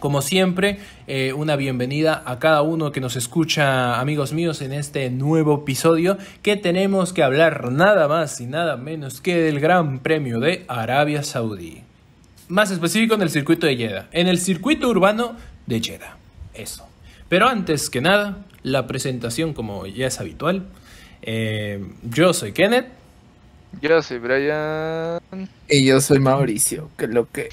Como siempre, eh, una bienvenida a cada uno que nos escucha, amigos míos, en este nuevo episodio que tenemos que hablar nada más y nada menos que del Gran Premio de Arabia Saudí. Más específico en el circuito de Jeddah, en el circuito urbano de Jeddah. Eso. Pero antes que nada, la presentación como ya es habitual. Eh, yo soy Kenneth. Yo soy Brian. Y yo soy Mauricio, que lo que...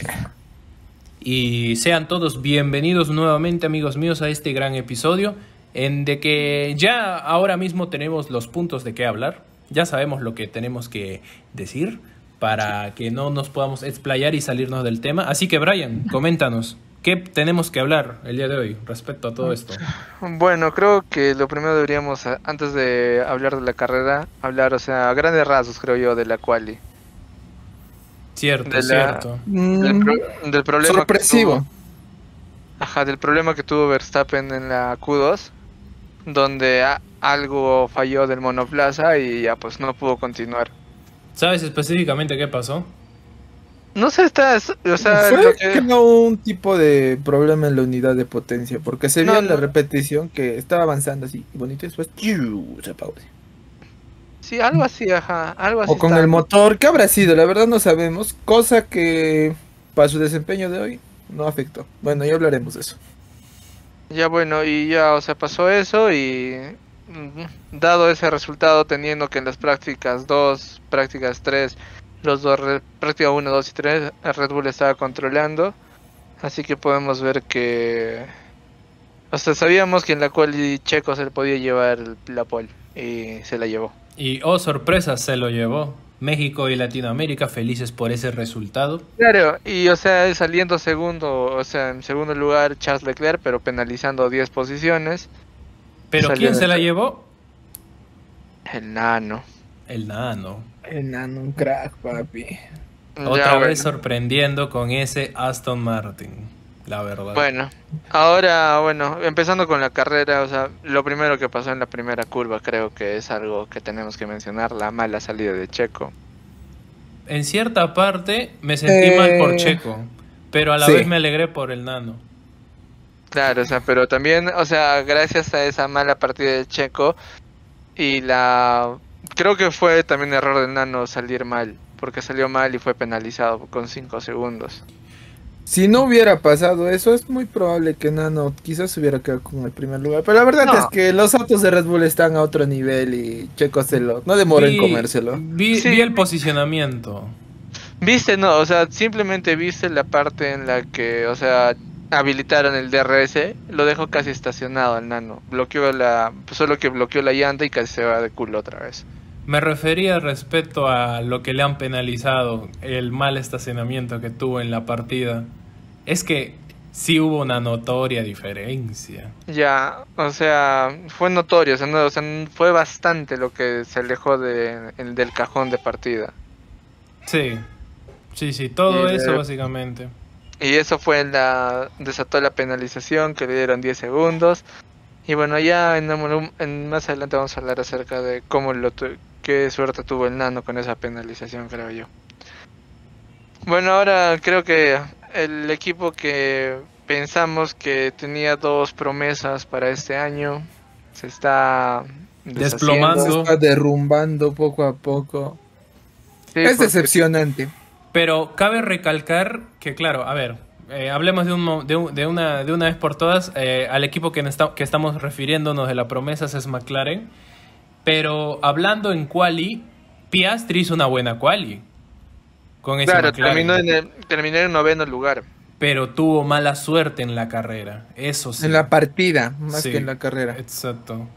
Y sean todos bienvenidos nuevamente, amigos míos, a este gran episodio, en de que ya ahora mismo tenemos los puntos de qué hablar, ya sabemos lo que tenemos que decir para que no nos podamos explayar y salirnos del tema. Así que, Brian, coméntanos, ¿qué tenemos que hablar el día de hoy respecto a todo esto? Bueno, creo que lo primero deberíamos, antes de hablar de la carrera, hablar, o sea, a grandes rasgos, creo yo, de la quali. Cierto, De la- cierto. Del, pro- del problema Sorpresivo. tuvo- ajá, del problema que tuvo Verstappen en la Q2, donde a- algo falló del monoplaza y ya pues no pudo continuar. ¿Sabes específicamente qué pasó? No sé, está, o sea, Fue lo que- que no hubo un tipo de problema en la unidad de potencia, porque se vio No, en la repetición que estaba avanzando así, bonito, y después se apagó. así. Sí, algo así, ajá, algo así. O con está. el motor, ¿qué habrá sido? La verdad no sabemos, cosa que para su desempeño de hoy no afectó. Bueno, ya hablaremos de eso. Ya bueno, y ya, o sea, pasó eso y mm, dado ese resultado, teniendo que en las prácticas 2, prácticas 3, los dos, práctica 1, 2 y 3, Red Bull estaba controlando, así que podemos ver que, o sea, sabíamos que en la cual Checo se le podía llevar la pole y se la llevó. Y, oh sorpresa, se lo llevó. México y Latinoamérica felices por ese resultado. Claro, y o sea, saliendo segundo, o sea, en segundo lugar Charles Leclerc, pero penalizando 10 posiciones, Pero ¿quién se la llevó? el nano. El nano. Enano, un crack, papi. Otra Ya, vez bueno. sorprendiendo con ese Aston Martin. La verdad. Bueno, ahora, bueno, empezando con la carrera, o sea, lo primero que pasó en la primera curva creo que es algo que tenemos que mencionar, la mala salida de Checo. En cierta parte me sentí Eh, mal por Checo. Pero a la sí. vez me alegré por el nano. Claro, o sea, pero también, o sea, gracias a esa mala partida de Checo y la... Creo que fue también error del Nano salir mal, porque salió mal y fue penalizado con 5 segundos. Si no hubiera pasado eso, es muy probable que Nano quizás se hubiera quedado con el primer lugar. Pero la verdad No. es que los autos de Red Bull están a otro nivel y Checo se lo... No demora en comérselo. Vi, Sí. vi el posicionamiento. Viste, no, o sea, simplemente viste la parte en la que, o sea, habilitaron el DRS, lo dejó casi estacionado al nano. Bloqueó la, solo que bloqueó la llanta y casi se va de culo otra vez. Me refería respecto a lo que le han penalizado, el mal estacionamiento que tuvo en la partida. Es que sí hubo una notoria diferencia. Ya, o sea, fue notorio, o sea, no, o sea, fue bastante lo que se alejó de, el- del cajón de partida. Sí, sí, sí, todo Y eso de- básicamente. Y eso fue la, desató la penalización que le dieron 10 segundos. Y bueno, ya en, en- más adelante vamos a hablar acerca de cómo lo qué suerte tuvo el nano con esa penalización, creo yo. Bueno, ahora creo que el equipo que pensamos que tenía dos promesas para este año se está deshaciendo. Se Desplomando. está derrumbando poco a poco. Sí, es porque- decepcionante. Pero cabe recalcar que, claro, a ver, eh, hablemos de, un, mo- de, un- de una, de una vez por todas. eh, al equipo que, esta- que estamos refiriéndonos de la promesa es McLaren. Pero hablando en quali, Piastri hizo una buena quali. Con ese Claro, McLaren. terminó en, el, terminó en noveno lugar. Pero tuvo mala suerte en la carrera. Eso sí. En la partida, más Sí. que en la carrera. Exacto.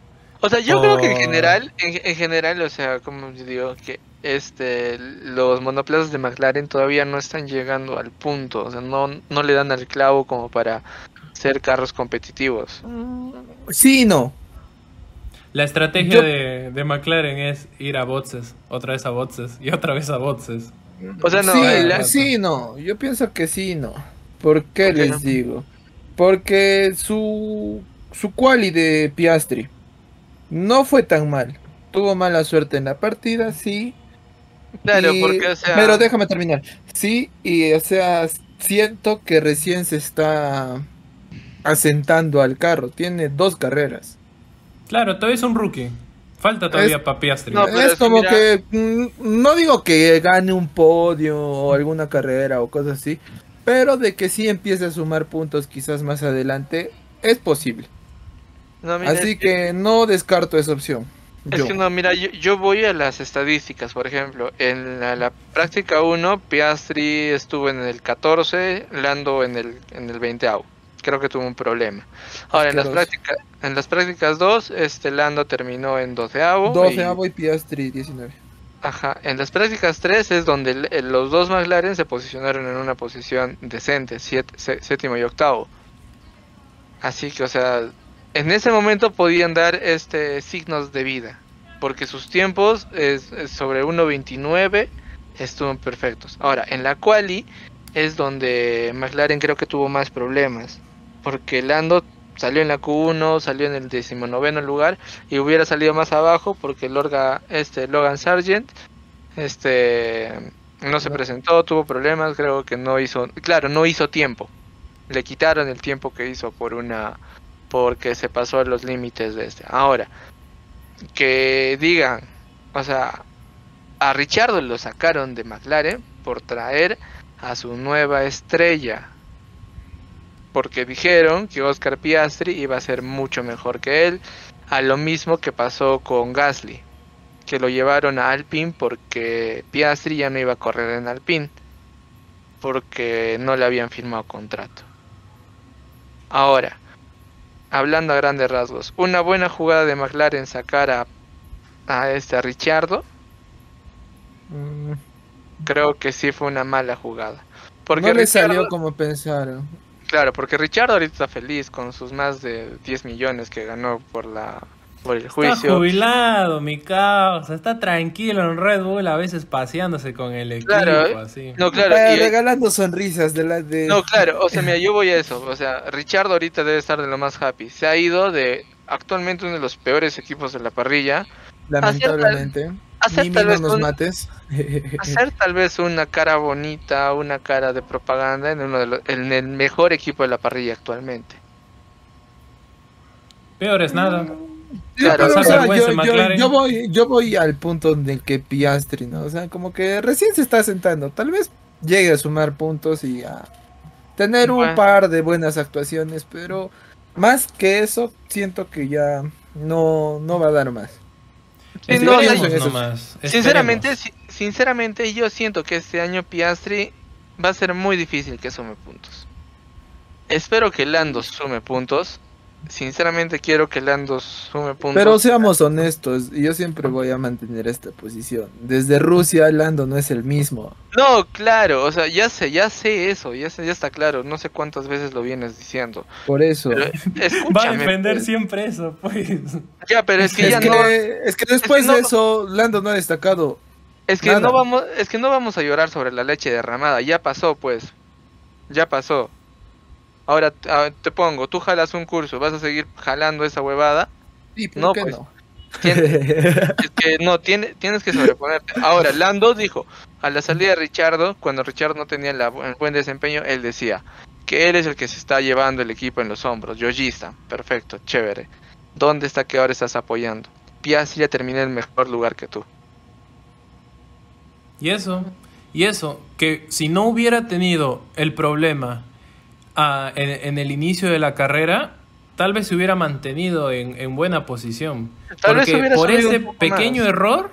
O sea, yo creo que en Por- general, en, en general, o sea, como yo digo, que este, los monoplazas de McLaren todavía no están llegando al punto, o sea, no, no le dan al clavo como para ser carros competitivos. Sí y no. La estrategia Yo- de, de McLaren es ir a boxes, otra vez a boxes y otra vez a boxes. O sea, no, sí, la- sí no. Yo pienso que sí y no. ¿Por qué ¿Por qué les no? digo? Porque su, su quali de Piastri no fue tan mal. Tuvo mala suerte en la partida, sí. Claro, y- porque, o sea, Pero déjame terminar. Sí, y o sea, siento que recién se está asentando al carro. Tiene dos carreras. Claro, todavía es un rookie. Falta todavía para Piastri. No, es como mira- que mm, no digo que gane un podio o alguna carrera o cosas así, pero de que sí empiece a sumar puntos quizás más adelante es posible. no, mira, Así es que no descarto esa opción. Es Yo. que no, mira, yo, yo voy a las estadísticas, por ejemplo, en la, la práctica 1, Piastri estuvo en el 14, Lando en el, en el 20 Creo que tuvo un problema. Ahora, en las, prácticas, en las prácticas 2, este Lando terminó en 12 12 y Piastri 19. Ajá, en las prácticas 3 es donde los dos McLaren se posicionaron en una posición decente, siete- séptimo y octavo. Así que, o sea, en ese momento podían dar este signos de vida, porque sus tiempos es, es sobre 1.29 estuvieron perfectos. Ahora, en la quali es donde McLaren creo que tuvo más problemas, porque Lando salió en la Q1, salió en el decimonoveno lugar y hubiera salido más abajo porque Lorga, este, Logan Sargent este, no se presentó, tuvo problemas, creo que no hizo, claro, no hizo tiempo. Le quitaron el tiempo que hizo por una porque se pasó a los límites de este. Ahora, que digan, o sea, a Richardo lo sacaron de McLaren por traer a su nueva estrella. Porque dijeron que Oscar Piastri iba a ser mucho mejor que él. A lo mismo que pasó con Gasly. Que lo llevaron a Alpine porque Piastri ya no iba a correr en Alpine. Porque no le habían firmado contrato. Ahora, hablando a grandes rasgos, una buena jugada de McLaren sacar a, a este a Richardo, Mm, creo que sí fue una mala jugada. Porque no le salió como pensaron. Claro, porque Richard ahorita está feliz con sus más de 10 millones que ganó por la por el Está juicio. jubilado, mi causa. Está tranquilo en Red Bull, a veces paseándose con el equipo, Claro, así. No, claro, Eh, y- regalando sonrisas de la de no, claro, o sea, mira, yo voy a eso, o sea, Richard ahorita debe estar de lo más happy. Se ha ido de actualmente uno de los peores equipos de la parrilla lamentablemente. Hacer Mimi, tal no vez nos un- mates. hacer tal vez una cara bonita, una cara de propaganda en uno de los, en el mejor equipo de la parrilla actualmente. Peor es nada. Sí, Claro, pero, pasar o sea, vergüenza, yo, yo- McLaren. yo voy, yo voy al punto en el que Piastri, ¿no? O sea, como que recién se está sentando. Tal vez llegue a sumar puntos y a tener un par de buenas actuaciones, pero más que eso, siento que ya no, no va a dar más. No, nomás, Sinceramente, sinceramente yo siento que este año Piastri va a ser muy difícil que sume puntos. Espero que Lando sume puntos. Sinceramente quiero que Lando sume puntos. Pero seamos honestos, y yo siempre voy a mantener esta posición. Desde Rusia, Lando no es el mismo. No, claro, o sea, ya sé, ya sé eso, ya sé, ya está claro. No sé cuántas veces lo vienes diciendo. Por eso. Pero Va a defender pues. siempre eso, pues. Ya, pero es que Es ya que, no. es que después no- de eso, Lando no ha destacado. Es que Nada. no vamos, es que no vamos a llorar sobre la leche derramada, ya pasó pues. Ya pasó. Ahora ah, te pongo, tú jalas un curso, vas a seguir jalando esa huevada. Sí, ¿por No, qué pues. no? Es que no, tiene, tienes que sobreponerte. Ahora, Lando dijo, a la salida de Richardo, cuando Richardo no tenía la el buen desempeño, él decía que él es el que se está llevando el equipo en los hombros. Yoyista, perfecto, chévere. ¿Dónde está que ahora estás apoyando? Piastri ya terminé en el mejor lugar que tú. Y eso, y eso, que si no hubiera tenido el problema en, en el inicio de la carrera, tal vez se hubiera mantenido en, en buena posición. Tal vez Porque hubiera por ese pequeño más. error,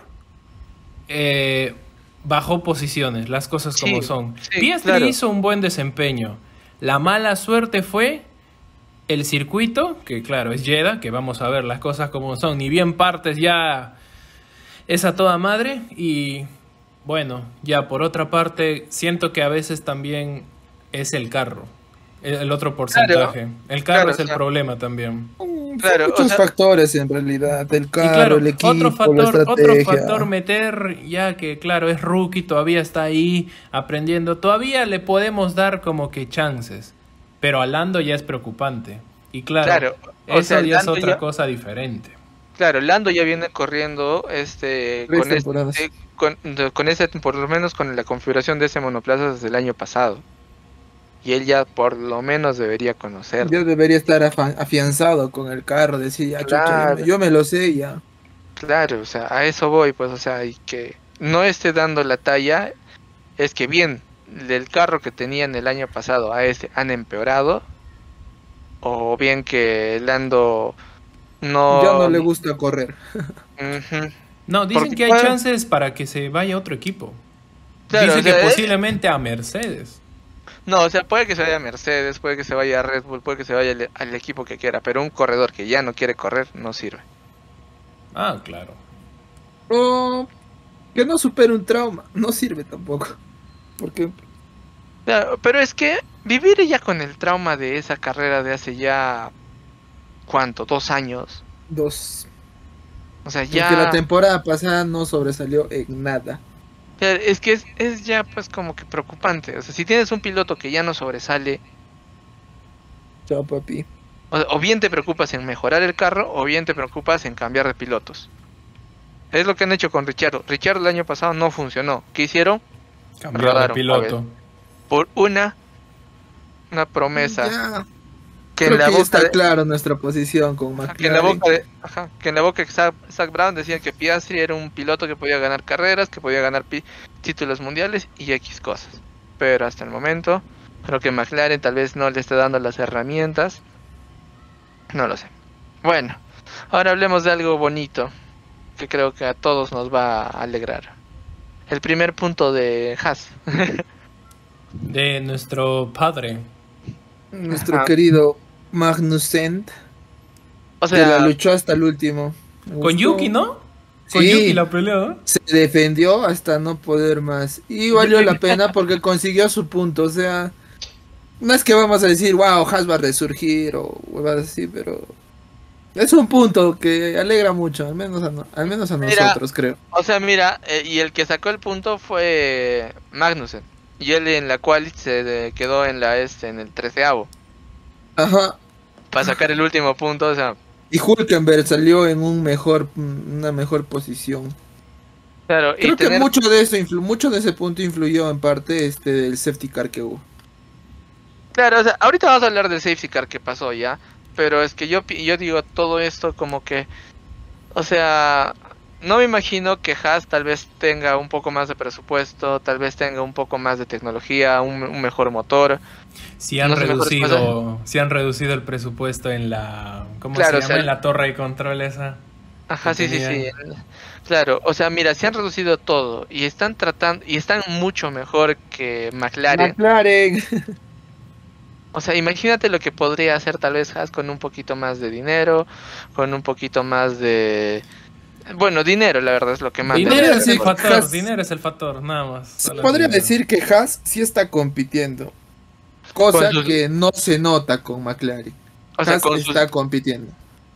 eh, bajó posiciones, las cosas Sí, como son. sí, Piastri claro. hizo un buen desempeño. La mala suerte fue el circuito, que claro, es Jeddah, que vamos a ver las cosas como son. Ni bien partes ya es a toda madre y bueno, ya por otra parte, siento que a veces también es el carro. El, el otro porcentaje. el carro claro, es el o sea- problema también. Son Claro, o muchos sea- factores en realidad. El carro, claro, el equipo, otro la factor, otro estrategia. factor meter, ya que claro, es rookie, todavía está ahí aprendiendo, todavía le podemos dar como que chances, pero a Lando ya es preocupante. Y claro, Claro, o eso sea, ya es otra ya- cosa diferente. Claro, Lando ya viene corriendo este Tres con, temporadas. este con, con ese por lo menos con la configuración de ese monoplaza desde el año pasado. Y él ya por lo menos debería conocer. Yo debería estar afianzado con el carro, decir, ya, chucha, Claro. yo, me, yo me lo sé ya. Claro, o sea, a eso voy, pues, o sea, y que no esté dando la talla, es que bien, del carro que tenían el año pasado a este han empeorado, o bien que Lando no... Ya no le gusta correr. No, dicen Porque que hay chances para que se vaya a otro equipo. Claro, Dicen o sea, que posiblemente a Mercedes. No, o sea, puede que se vaya a Mercedes, puede que se vaya a Red Bull, puede que se vaya al, al equipo que quiera, pero un corredor que ya no quiere correr no sirve. Ah, claro. O que no supere un trauma, no sirve tampoco. Porque Claro, pero es que vivir ya con el trauma de esa carrera de hace ya... ¿Cuánto? ¿Dos años? dos. O sea, Porque ya... la temporada pasada no sobresalió en nada. Es que es, es ya pues como que preocupante. O sea, si tienes un piloto que ya no sobresale, Chao, papi. o, o bien te preocupas en mejorar el carro, o bien te preocupas en cambiar de pilotos. Es lo que han hecho con Richard. Richard el año pasado no funcionó. ¿Qué hicieron? Cambiar de piloto. Por una una promesa Ya, que en la que boca está de, clara nuestra posición con ajá, que en la McLaren. boca de, ajá, que en la boca de Zach, Zach Brown decían que Piastri era un piloto que podía ganar carreras, que podía ganar pi- títulos mundiales y X cosas. Pero hasta el momento creo que McLaren tal vez no le esté dando las herramientas. No lo sé. Bueno, ahora hablemos de algo bonito que creo que a todos nos va a alegrar. El primer punto de Haas. De nuestro padre. Nuestro Ajá. querido Magnussen, O que la luchó hasta el último. Con gustó. Yuki, ¿no? Con Sí. Yuki la pelea. Se defendió hasta no poder más. Y valió la pena porque consiguió su punto. O sea, no es que vamos a decir, wow, Haas va a resurgir o huevadas así, pero es un punto que alegra mucho, al menos a, no- al menos a Mira. nosotros, creo. O sea, mira, eh, y el que sacó el punto fue Magnussen. Y él en la cual se quedó en la este, en el treceavo. Ajá. Para sacar el último punto, o sea, Y Hulkenberg salió en un mejor, una mejor posición. claro, y Creo que tener- mucho de eso, influ- mucho de ese punto influyó en parte este del safety car que hubo. Claro, o sea, ahorita vamos a hablar del safety car que pasó ya. Pero es que yo, yo digo todo esto como que. O sea, no me imagino que Haas tal vez tenga un poco más de presupuesto, tal vez tenga un poco más de tecnología, un, un mejor motor. Si han No reducido, si han reducido el presupuesto en la, ¿cómo Claro, se o llama? sea, en la torre de control esa. Ajá, sí, sí, sí. Claro, o sea, mira, se han reducido todo y están tratando y están mucho mejor que McLaren. McLaren. O sea, imagínate lo que podría hacer tal vez Haas con un poquito más de dinero, con un poquito más de bueno, dinero, la verdad es lo que más Dinero es el decir factor, Haas- dinero es el factor, nada más. Se podría dinero. decir que Haas sí está compitiendo. Cosa sus- que no se nota con McLaren. o sea, Haas con sus, está compitiendo.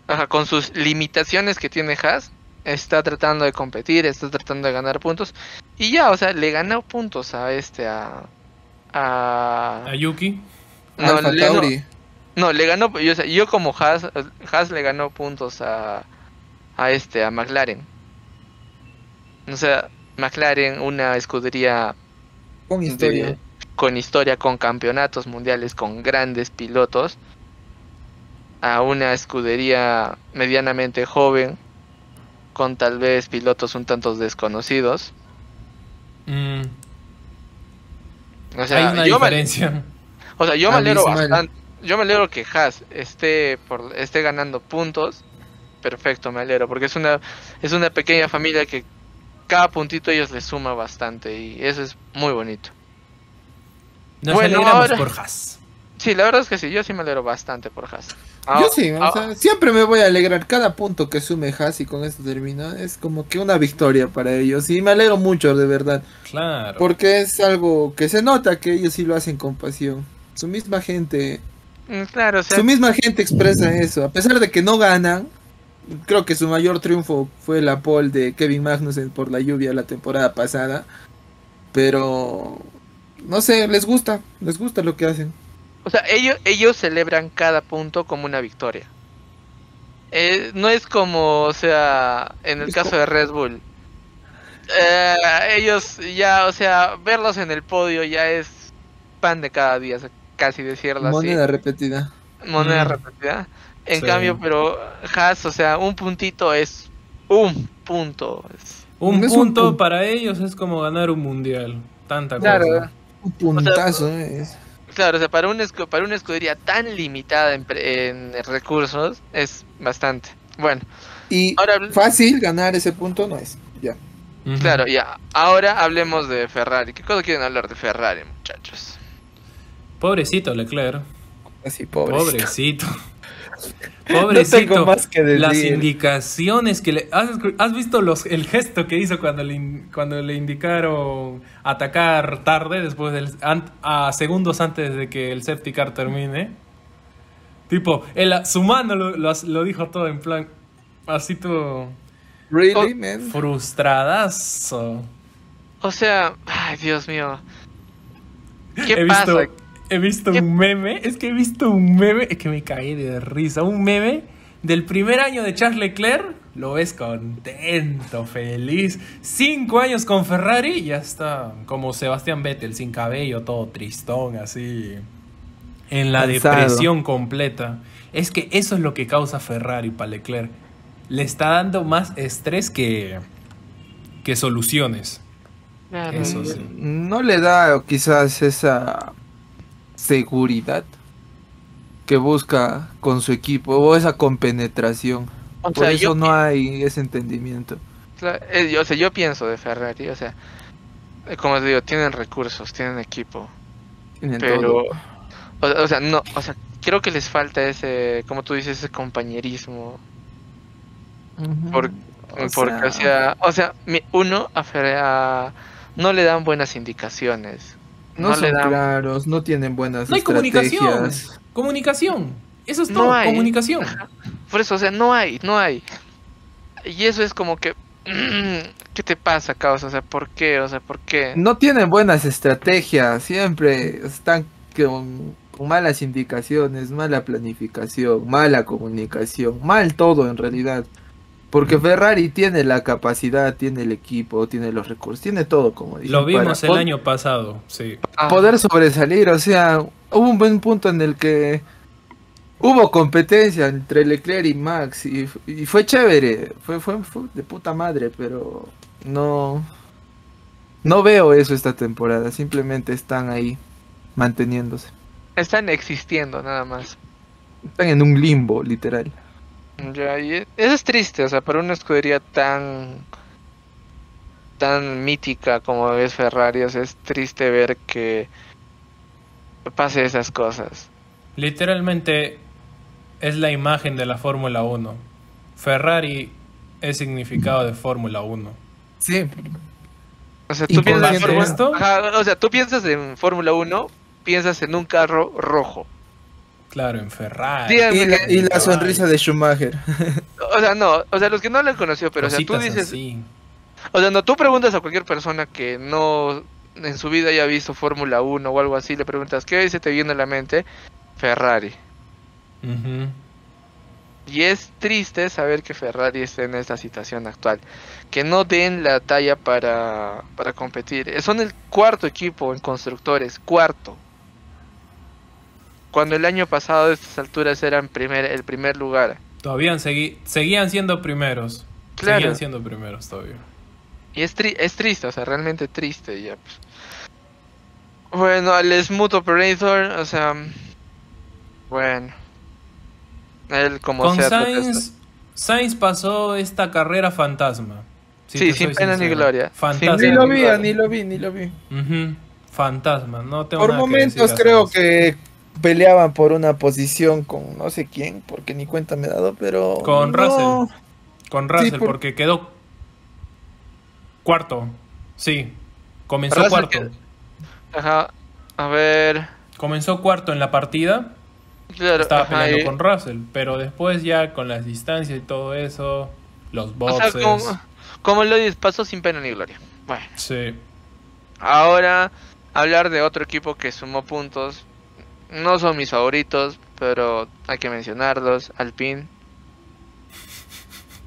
ajá, con sus limitaciones que tiene Haas, está tratando de competir, está tratando de ganar puntos y ya, o sea, le ganó puntos a este a a A Yuki. no, Alfa le, no, no, le ganó yo, o sea, yo como Haas, Haas le ganó puntos a a este a McLaren. O sea, McLaren una escudería Con historia. de- con historia, con campeonatos mundiales, con grandes pilotos, a una escudería medianamente joven, con tal vez pilotos un tanto desconocidos. Mm, O sea, hay una yo me, diferencia. o sea, yo me alegro Abismal. bastante. Yo me alegro que Haas esté por esté ganando puntos. Perfecto, me alegro, porque es una es una pequeña familia que cada puntito a ellos les suma bastante y eso es muy bonito. Nos Bueno, alegramos ahora- por Haas. Sí, la verdad es que sí, yo sí me alegro bastante por Haas. Yo Ah, sí, o ah, sea, siempre me voy a alegrar cada punto que sume Haas y con esto termino. Es como que una victoria para ellos y me alegro mucho, de verdad. Claro. Porque es algo que se nota que ellos sí lo hacen con pasión. Su misma gente, Mm, Claro, o sea, su misma gente expresa eso. A pesar de que no ganan, creo que su mayor triunfo fue la pole de Kevin Magnussen por la lluvia la temporada pasada. Pero no sé, les gusta, les gusta lo que hacen. o sea, ellos, ellos celebran cada punto como una victoria. Eh, no es como, o sea, en el Es caso de Red Bull. Eh, ellos ya, o sea, verlos en el podio ya es pan de cada día, casi decirlo así. Moneda repetida. moneda Mm. repetida. En Sí. cambio, pero Haas, o sea, un puntito es un punto. es- Un Es un punto para ellos es como ganar un mundial. Tanta Claro. cosa. Un puntazo, eh. Claro, o sea, para, un escu- para una escudería tan limitada en, pre- en recursos es bastante. Bueno, Y ahora, fácil ganar ese punto no es. Ya. Claro, ya. Ahora hablemos de Ferrari. ¿Qué cosa quieren hablar de Ferrari, muchachos? Pobrecito Leclerc. Así, pobre. Pobrecito. Pobrecito. tengo más que decir. Las indicaciones que le. ¿Has, visto los, el gesto que hizo cuando le, in- cuando le indicaron atacar tarde, después del. an- a segundos antes de que el safety car termine? Tipo, él, su mano lo, lo, lo dijo todo en plan. Así todo. Really, Oh, man. Frustradazo. O sea, ay, Dios mío. ¿Qué he pasa? visto, he visto ¿Qué- un meme, es que he visto un meme, es que me caí de risa, un meme del primer año de Charles Leclerc, lo ves contento, feliz, cinco años con Ferrari, y ya está como Sebastián Vettel, sin cabello, todo tristón, así, en la depresión completa. Es que eso es lo que causa Ferrari para Leclerc. Le está dando más estrés que, que soluciones. Claro, Eso sí. No le da quizás esa seguridad que busca con su equipo o esa compenetración. O Por sea, eso no hay ese entendimiento. Eh, yo- o sea, yo pienso de Ferrari, o sea, eh, como te digo, tienen recursos, tienen equipo, Tienen pero, o, o sea, no, o sea, creo que les falta ese, como tú dices, ese compañerismo, Ujú. por- O porque, o sea, o sea, mi- uno a, Fer- a- no le dan buenas indicaciones, no, no son le dan- claros, no tienen buenas No hay comunicación. estrategias. Comunicación. Eso es No todo, hay. comunicación. por eso, o sea, no hay, no hay, y eso es como que, ¿qué te pasa, causa? O sea, ¿por qué? O sea, ¿por qué? No tienen buenas estrategias, siempre están con, con malas indicaciones, mala planificación, mala comunicación, mal todo en realidad. Porque Ferrari tiene la capacidad, tiene el equipo, tiene los recursos, tiene todo, como dije. Lo vimos el para año pasado, sí. Ah, Poder sobresalir, o sea, hubo un buen punto en el que hubo competencia entre Leclerc y Max y, y fue chévere, fue, fue, fue de puta madre, pero no, no veo eso esta temporada, simplemente están ahí manteniéndose. están existiendo nada más. Están en un limbo, literal. Ya, y e- eso es triste, o sea, para una escudería tan tan mítica como es Ferrari, o sea, es triste ver que pase esas cosas. Literalmente es la imagen de la Fórmula 1. Ferrari es significado de Fórmula 1. Sí. O sea, tú piensas, en de Fórmula- esto- Ajá, o sea, tú piensas en Fórmula 1, piensas en un carro rojo. Claro, en Ferrari. Y la, que- y la sonrisa de Schumacher. o sea, no, o sea, los que no lo han conocido, pero o sea, tú dices, así. o sea, no, tú preguntas a cualquier persona que no en su vida haya visto Fórmula 1 o algo así, le preguntas, ¿qué se te viene a la mente? Ferrari. Y es triste saber que Ferrari esté en esta situación actual. Que no den la talla para, para competir. Son el cuarto equipo en constructores, cuarto. Cuando el año pasado a estas alturas eran primer, el primer lugar. Todavía segui- seguían siendo primeros. Claro. Seguían siendo primeros todavía. Y es, tri- es triste, o sea, realmente triste ya. pues. Bueno, al Smooth Operator, o sea... Bueno. Él como Con sea... Sainz, Sainz pasó esta carrera fantasma. Si Sí, sin pena ni gloria. Fantasma. Ni lo vi, ni lo vi, ni lo vi. Fantasma, no tengo Por nada que momentos decir creo que peleaban por una posición con no sé quién, porque ni cuenta me he dado, pero... Con no. Russell. Con Russell, por- porque quedó cuarto. Sí, comenzó Russell cuarto. quedó- Ajá. A ver... comenzó cuarto en la partida, Claro, estaba ajá, peleando y- con Russell, pero después ya con las distancias y todo eso, los o boxes, sea, como, como lo pasó sin pena ni gloria. Bueno, sí. ahora hablar de otro equipo que sumó puntos. No son mis favoritos, pero hay que mencionarlos. Alpine.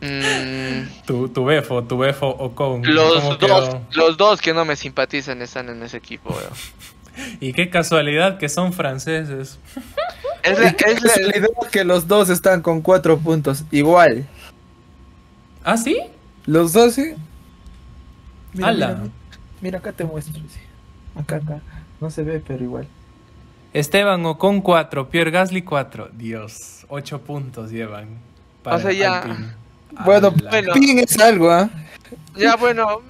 Mm, Tu, tu Befo, tu Befo Ocon. ¿cómo los, quedó? dos, los dos que no me simpatizan están en ese equipo. weón. Y qué casualidad que son franceses. Es la- es la- que los dos están con cuatro puntos. Igual. ¿Ah, sí? Los dos, sí. Mira, mira, mira, acá te muestro. sí. Acá, acá. No se ve, pero igual. Esteban Ocon 4, Pierre Gasly 4. Dios, 8 puntos llevan. para O sea, ya- Alpine. Bueno, bueno. Pin es algo, ¿ah? Ya bueno,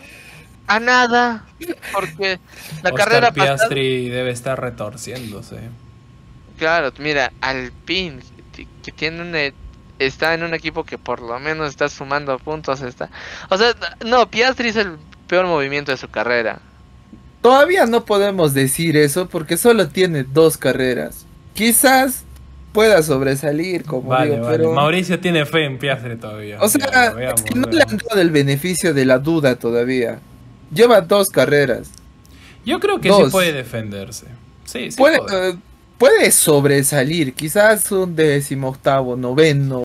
a nada. Porque la Oscar carrera pasada. Piastri debe estar retorciéndose. Claro, mira, Alpine, que- que tiene un, e- está en un equipo que por lo menos está sumando puntos. está O sea, no, Piastri es el peor movimiento de su carrera. Todavía no podemos decir eso porque solo tiene dos carreras. Quizás pueda sobresalir, como Vale, digo, vale. pero... Mauricio tiene fe en Piastri todavía. O sea, Ya, veamos, es que no le han dado el beneficio de la duda todavía. Lleva dos carreras. Yo creo que sí puede defenderse. Sí, sí puede, puede. eh, puede sobresalir, quizás un décimo octavo, noveno,